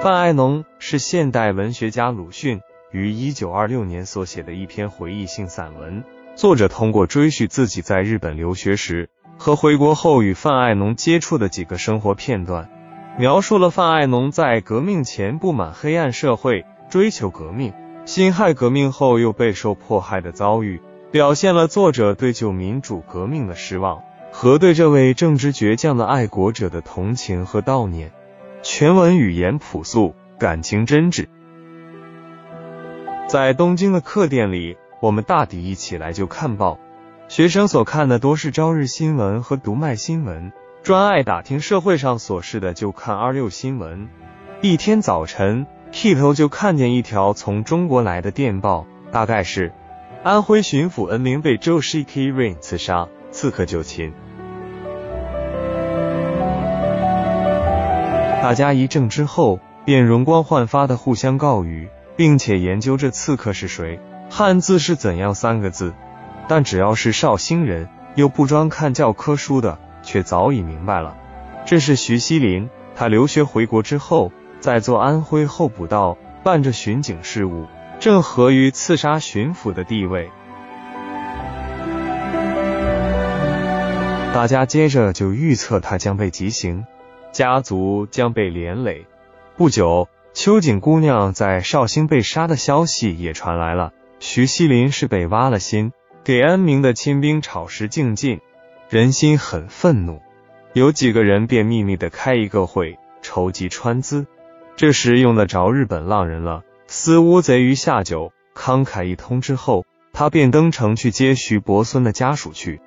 范爱农是现代文学家鲁迅于一九二六年所写的一篇回忆性散文。作者通过追叙自己在日本留学时和回国后与范爱农接触的几个生活片段，描述了范爱农在革命前不满黑暗社会，追求革命，辛亥革命后又备受迫害的遭遇，表现了作者对旧民主革命的失望和对这位正直倔强的爱国者的同情和悼念。全文语言朴素，感情真挚。在东京的客店里，我们大抵一起来就看报。学生所看的多是朝日新闻和读卖新闻，专爱打听社会上琐事的就看二六新闻。一天早晨，剃头就看见一条从中国来的电报，大概是安徽巡抚恩明被周 s h i k i Rain 刺杀，刺客就擒。大家一怔之后，便容光焕发的互相告语，并且研究这刺客是谁，汉字是怎样三个字。但只要是绍兴人，又不专看教科书的，却早已明白了，这是徐锡麟。他留学回国之后，在做安徽候补道，办着巡警事务，正合于刺杀巡抚的地位。大家接着就预测他将被极刑。家族将被连累。不久，秋瑾姑娘在绍兴被杀的消息也传来了。徐锡麟是被挖了心，给安明的亲兵炒食竞进，人心很愤怒。有几个人便秘密的开一个会，筹集川资。这时用得着日本浪人了，司乌贼鱼下酒，慷慨一通之后，他便登城去接徐伯孙的家属去。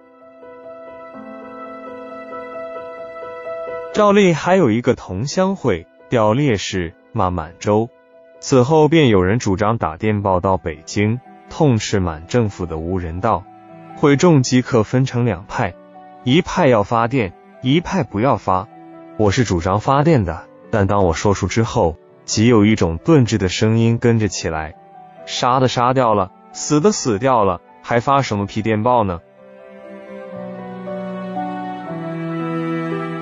赵立还有一个同乡会调烈士骂满洲，此后便有人主张打电报到北京，痛斥满政府的无人道。会众即刻分成两派，一派要发电，一派不要发。我是主张发电的，但当我说出之后，即有一种顿滞的声音跟着起来：杀的杀掉了，死的死掉了，还发什么屁电报呢？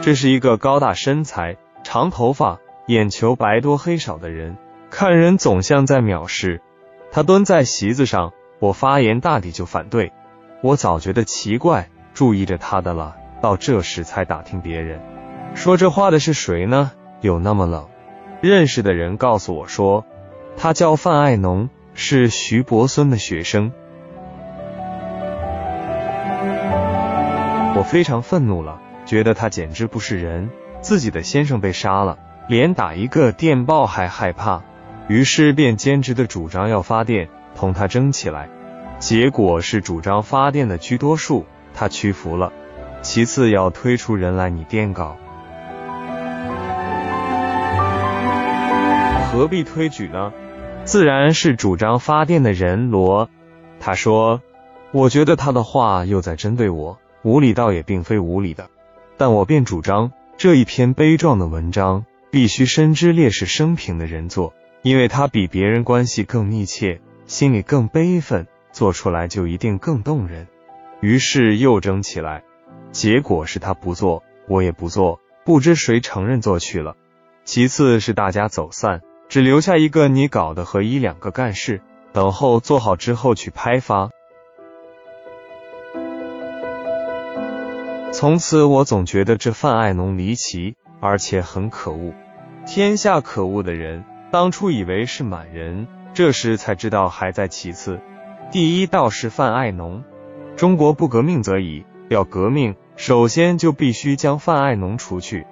这是一个高大身材、长头发、眼球白多黑少的人，看人总像在藐视。他蹲在席子上，我发言大抵就反对。我早觉得奇怪，注意着他的了，到这时才打听别人。说这话的是谁呢？有那么冷？认识的人告诉我说，他叫范爱农，是徐伯孙的学生。我非常愤怒了。觉得他简直不是人，自己的先生被杀了，连打一个电报还害怕，于是便坚持的主张要发电，同他争起来。结果是主张发电的居多数，他屈服了。其次要推出人来拟电稿，何必推举呢？自然是主张发电的人罗。他说：“我觉得他的话又在针对我，无理倒也并非无理的。”但我便主张这一篇悲壮的文章必须深知烈士生平的人做，因为他比别人关系更密切，心里更悲愤，做出来就一定更动人。于是又争起来，结果是他不做，我也不做，不知谁承认做去了。其次是大家走散，只留下一个你搞的和一两个干事，等候做好之后去拍发。从此，我总觉得这范爱农离奇，而且很可恶。天下可恶的人，当初以为是满人，这时才知道还在其次。第一道是范爱农。中国不革命则已，要革命，首先就必须将范爱农除去。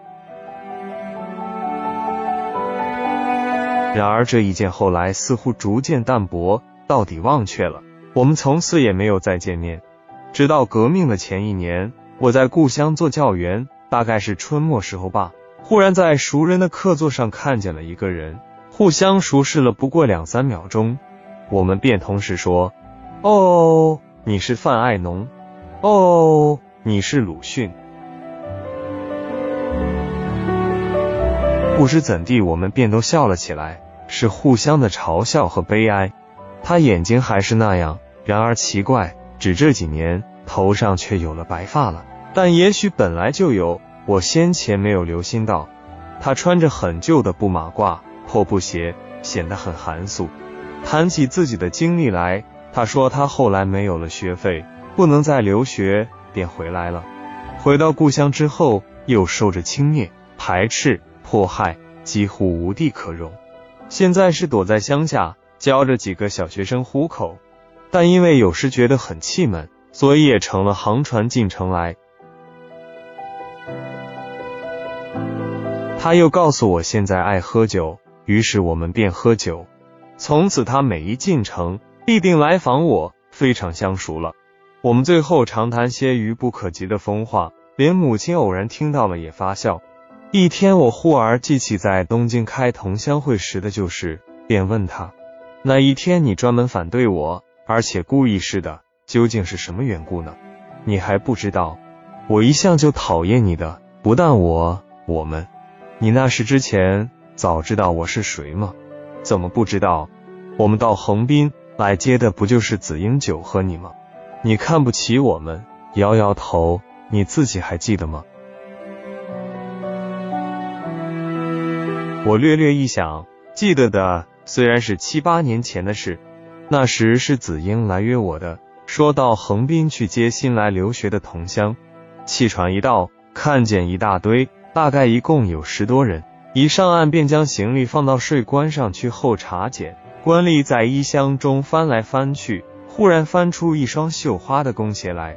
然而这一件后来似乎逐渐淡薄，到底忘却了。我们从此也没有再见面，直到革命的前一年。我在故乡做教员，大概是春末时候吧。忽然在熟人的客座上看见了一个人，互相熟视了不过两三秒钟，我们便同时说：“哦，你是范爱农，哦，你是鲁迅。”不知怎地，我们便都笑了起来，是互相的嘲笑和悲哀。他眼睛还是那样，然而奇怪，只这几年。头上却有了白发了，但也许本来就有，我先前没有留心到。他穿着很旧的布马褂，破布鞋，显得很寒素。谈起自己的经历来，他说他后来没有了学费，不能再留学，便回来了。回到故乡之后，又受着轻蔑、排斥、迫害，几乎无地可容。现在是躲在乡下教着几个小学生糊口，但因为有时觉得很气闷，所以也乘了航船进城来。他又告诉我现在爱喝酒，于是我们便喝酒。从此他每一进城必定来访我，非常相熟了。我们最后常谈些愚不可及的疯话，连母亲偶然听到了也发笑。一天，我忽而记起在东京开同乡会时的旧事，便问他：那一天你专门反对我，而且故意似的，究竟是什么缘故呢？你还不知道，我一向就讨厌你的，不但我，我们。你那时之前早知道我是谁吗？怎么不知道？我们到横滨来接的不就是紫英酒和你吗？你看不起我们，摇摇头，你自己还记得吗？我略略一想，记得的虽然是七八年前的事，那时是紫英来约我的，说到横滨去接新来留学的同乡。汽船一到，看见一大堆。大概一共有十多人，一上岸便将行李放到税关上去候查检。官吏在衣箱中翻来翻去，忽然翻出一双绣花的弓鞋来，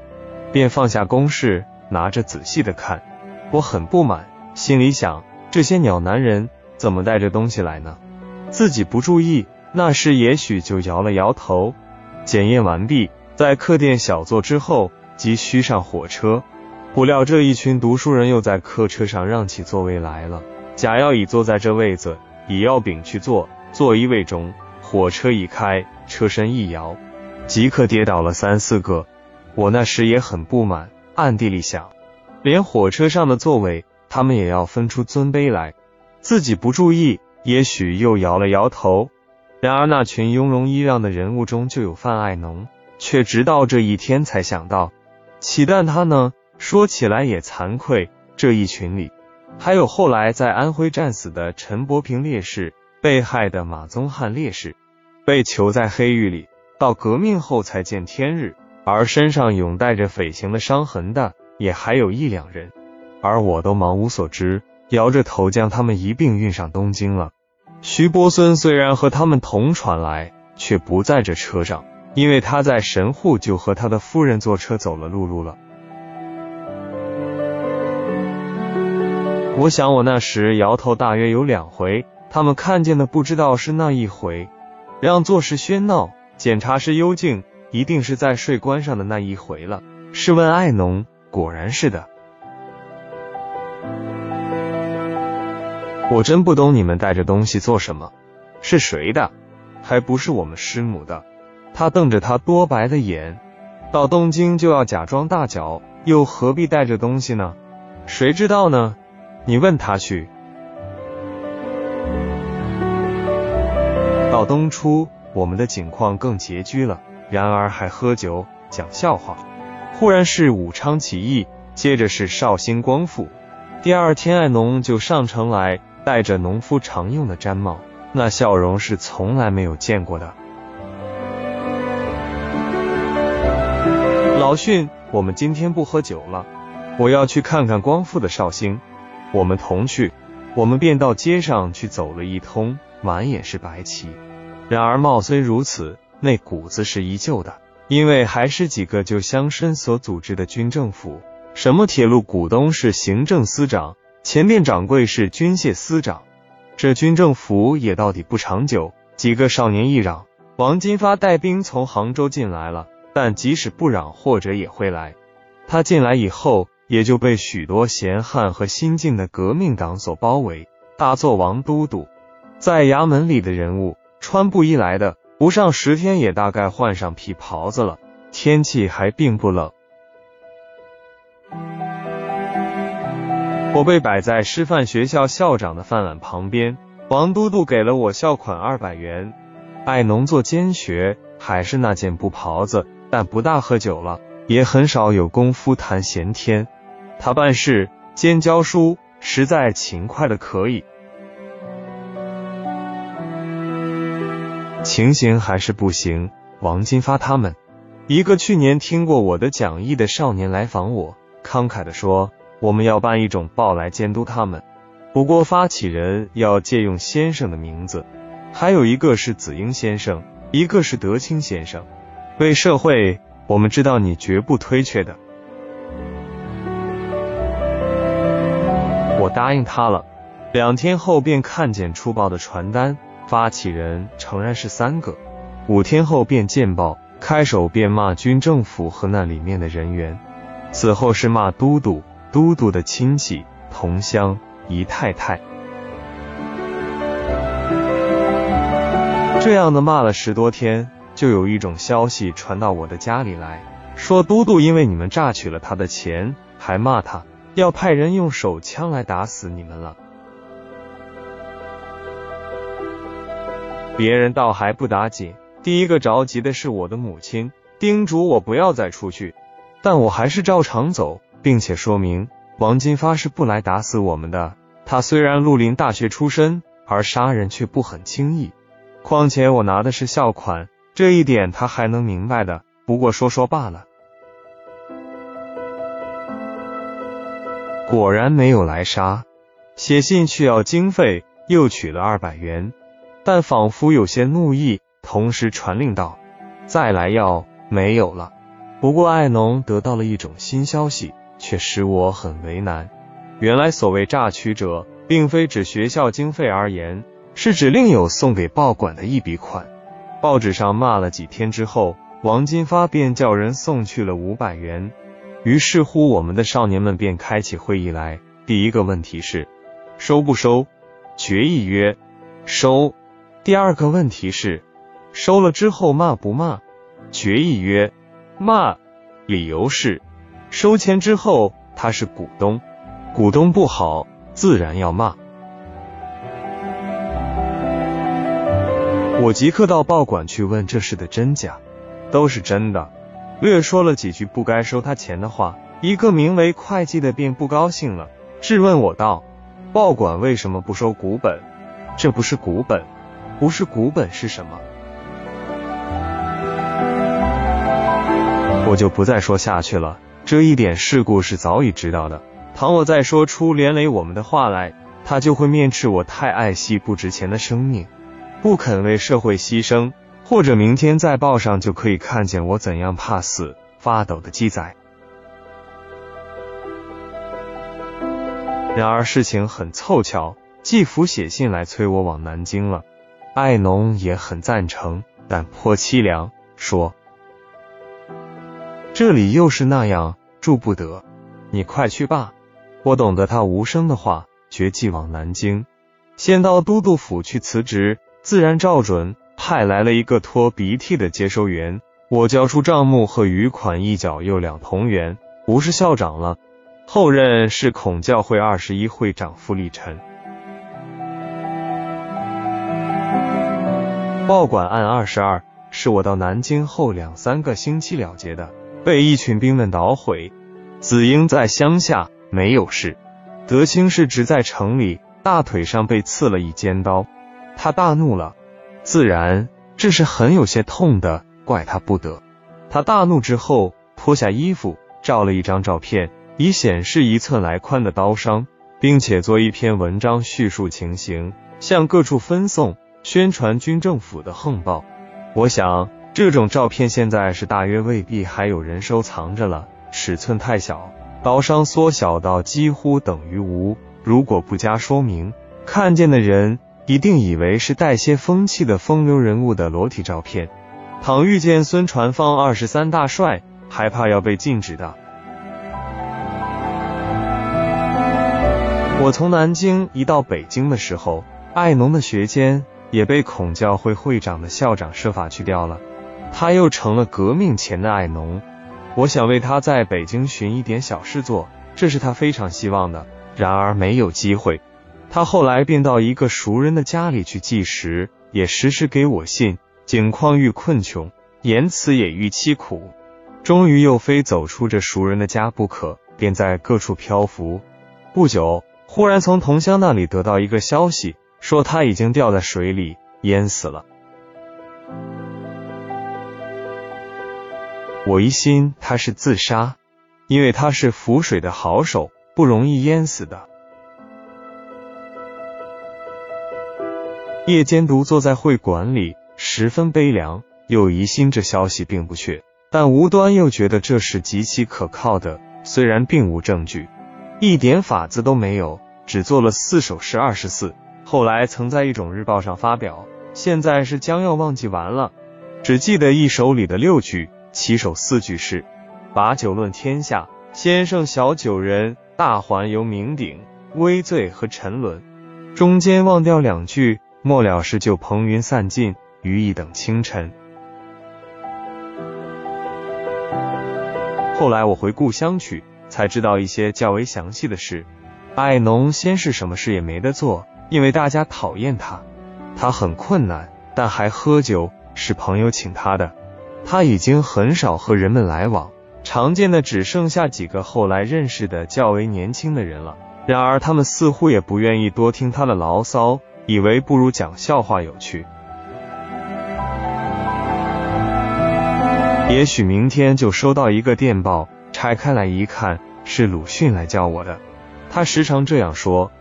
便放下公事，拿着仔细的看。我很不满，心里想：这些鸟男人怎么带着东西来呢？自己不注意，那时也许就摇了摇头。检验完毕，在客店小坐之后，即须上火车。不料这一群读书人又在客车上让起座位来了。贾要乙坐在这位子，乙要丙去坐。坐一位中，火车一开，车身一摇，即刻跌倒了三四个。我那时也很不满，暗地里想，连火车上的座位，他们也要分出尊卑来。自己不注意，也许又摇了摇头。然而那群雍容揖让的人物中就有范爱农，却直到这一天才想到，岂但他呢？说起来也惭愧，这一群里还有后来在安徽战死的陈伯平烈士，被害的马宗汉烈士，被囚在黑狱里，到革命后才见天日，而身上永带着匪刑的伤痕的，也还有一两人，而我都茫无所知，摇着头将他们一并运上东京了。徐伯孙虽然和他们同船来，却不在这车上，因为他在神户就和他的夫人坐车走了陆路了。我想，我那时摇头大约有两回，他们看见的不知道是那一回。让座时喧闹，检查时幽静，一定是在税关上的那一回了。试问爱农，果然是的。我真不懂你们带着东西做什么？是谁的？还不是我们师母的。他瞪着他多白的眼，到东京就要假装大脚，又何必带着东西呢？谁知道呢？你问他去。到冬初，我们的景况更拮据了，然而还喝酒讲笑话。忽然是武昌起义，接着是绍兴光复。第二天，爱农就上城来，戴着农夫常用的毡帽，那笑容是从来没有见过的。老迅，我们今天不喝酒了，我要去看看光复的绍兴。我们同去，我们便到街上去走了一通，满眼是白旗。然而貌虽如此，那骨子是依旧的，因为还是几个旧乡绅所组织的军政府。什么铁路股东是行政司长，前店掌柜是军械司长。这军政府也到底不长久。几个少年一嚷，王金发带兵从杭州进来了，但即使不嚷，或者也会来。他进来以后。也就被许多闲汉和新进的革命党所包围。大作王都督在衙门里的人物，穿布衣来的，不上十天也大概换上皮袍子了。天气还并不冷。我被摆在师范学校校长的饭碗旁边，王都督给了我校款二百元。爱农做监学，还是那件布袍子，但不大喝酒了，也很少有功夫谈闲天。他办事兼教书，实在勤快的可以。情形还是不行。王金发他们，一个去年听过我的讲义的少年来访我，慷慨的说，我们要办一种报来监督他们，不过发起人要借用先生的名字，还有一个是子英先生，一个是德清先生。为社会，我们知道你绝不推却的。我答应他了。两天后便看见出报的传单，发起人诚然是三个。五天后便见报，开首便骂军政府和那里面的人员，此后是骂都督、都督的亲戚、同乡、姨太太，这样的骂了十多天，就有一种消息传到我的家里来，说都督因为你们榨取了他的钱，还骂他要派人用手枪来打死你们了。别人倒还不打紧。第一个着急的是我的母亲，叮嘱我不要再出去，但我还是照常走，并且说明王金发是不来打死我们的。他虽然绿林大学出身，而杀人却不很轻易。况且我拿的是校款，这一点他还能明白的，不过说说罢了。果然没有来杀，写信去要经费，又取了二百元，但仿佛有些怒意。同时传令道：“再来要没有了。”不过爱农得到了一种新消息，却使我很为难。原来所谓诈取者，并非指学校经费而言，是指另有送给报馆的一笔款。报纸上骂了几天之后，王金发便叫人送去了五百元。于是乎，我们的少年们便开起会议来。第一个问题是收不收？决议曰收。第二个问题是。收了之后骂不骂？决议曰骂。理由是收钱之后他是股东，股东不好，自然要骂。我即刻到报馆去问这事的真假，都是真的。略说了几句不该收他钱的话，一个名为会计的便不高兴了，质问我道：“报馆为什么不收股本？这不是股本，不是股本是什么？”我就不再说下去了。这一点事故是早已知道的。倘我再说出连累我们的话来，他就会面斥我太爱惜不值钱的生命，不肯为社会牺牲。或者明天在报上就可以看见我怎样怕死发抖的记载。然而事情很凑巧，季福写信来催我往南京了。爱农也很赞成，但颇凄凉，说。这里又是那样，住不得。你快去吧。我懂得他无声的话，决计往南京，先到都督府去辞职。自然照准，派来了一个拖鼻涕的接收员。我交出账目和余款一角又两同元，不是校长了。后任是孔教会二十一会长傅立臣。报馆案二十二，是我到南京后两三个星期了结的。被一群兵们捣毁，子英在乡下没有事，德清是只在城里，大腿上被刺了一尖刀，他大怒了，自然这是很有些痛的，怪他不得。他大怒之后，脱下衣服，照了一张照片，以显示一寸来宽的刀伤，并且做一篇文章叙述情形，向各处分送，宣传军政府的横暴。我想。这种照片现在是大约未必还有人收藏着了，尺寸太小，刀伤缩小到几乎等于无。如果不加说明，看见的人一定以为是带些风气的风流人物的裸体照片。倘遇见孙传芳二十三大帅，还怕要被禁止的。我从南京一到北京的时候，爱农的学监也被孔教会会长的校长设法去掉了。他又成了革命前的爱农，我想为他在北京寻一点小事做，这是他非常希望的。然而没有机会。他后来便到一个熟人的家里去寄食，也时时给我信，景况愈困穷，言辞也愈凄苦。终于又非走出这熟人的家不可，便在各处漂浮。不久，忽然从同乡那里得到一个消息，说他已经掉在水里淹死了。我疑心他是自杀，因为他是浮水的好手，不容易淹死的。夜间独坐在会馆里，十分悲凉，又疑心这消息并不确，但无端又觉得这是极其可靠的，虽然并无证据，一点法子都没有，只做了四首诗二十四，后来曾在一种日报上发表，现在是将要忘记完了，只记得一首里的六句，七首四句是：把酒论天下，先生小酒人，大环游酩酊，微醉和沉沦。中间忘掉两句。末了是就蓬云散尽，余一等清晨。后来我回故乡去，才知道一些较为详细的事。艾农先是什么事也没得做，因为大家讨厌他，他很困难，但还喝酒，是朋友请他的。他已经很少和人们来往，常见的只剩下几个后来认识的较为年轻的人了。然而他们似乎也不愿意多听他的牢骚。以为不如讲笑话有趣。也许明天就收到一个电报，拆开来一看，是鲁迅来叫我的。他时常这样说。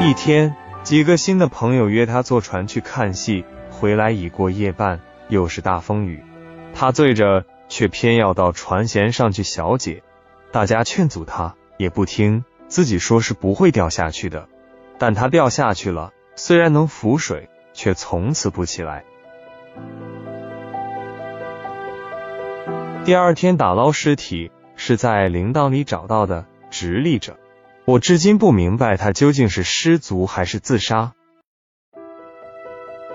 一天，几个新的朋友约他坐船去看戏，回来已过夜半，又是大风雨。他醉着，却偏要到船舷上去小解。大家劝阻他，也不听。自己说是不会掉下去的，但他掉下去了，虽然能浮水，却从此不起来。第二天打捞尸体，是在铃铛里找到的，直立着。我至今不明白他究竟是失足还是自杀。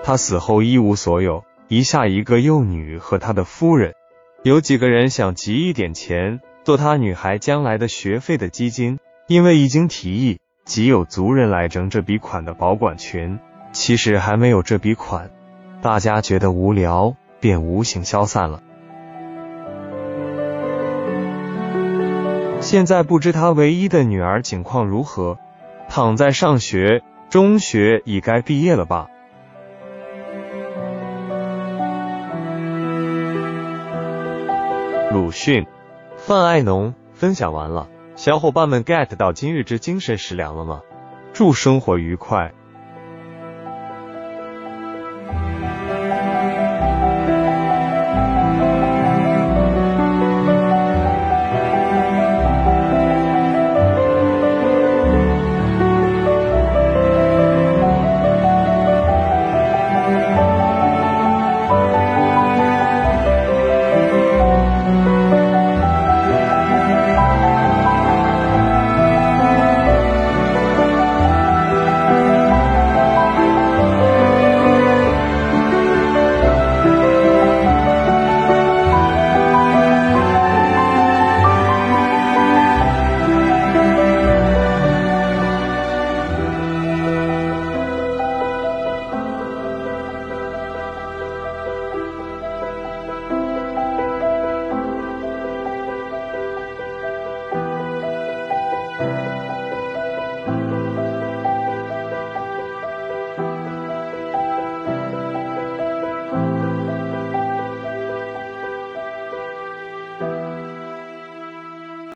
他死后一无所有，遗下一个幼女和他的夫人。有几个人想集一点钱，做他女孩将来的学费的基金。因为已经提议，即有族人来争这笔款的保管权。其实还没有这笔款，大家觉得无聊，便无形消散了。现在不知他唯一的女儿情况如何，躺在上学，中学已该毕业了吧？鲁迅，范爱农分享完了。小伙伴们 get 到今日之精神食粮了吗？祝生活愉快！